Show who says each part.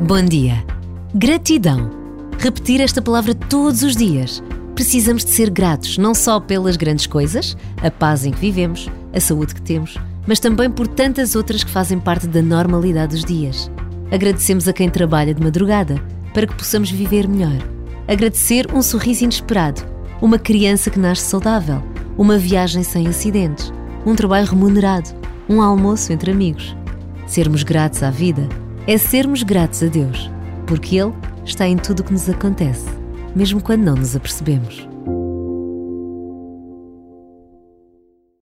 Speaker 1: Bom dia. Gratidão. Repetir esta palavra todos os dias. Precisamos de ser gratos não só pelas grandes coisas, a paz em que vivemos, a saúde que temos, mas também por tantas outras que fazem parte da normalidade dos dias. Agradecemos a quem trabalha de madrugada para que possamos viver melhor. Agradecer um sorriso inesperado, uma criança que nasce saudável, uma viagem sem acidentes, um trabalho remunerado, um almoço entre amigos. Sermos gratos à vida é sermos gratos a Deus, porque Ele está em tudo o que nos acontece, mesmo quando não nos apercebemos.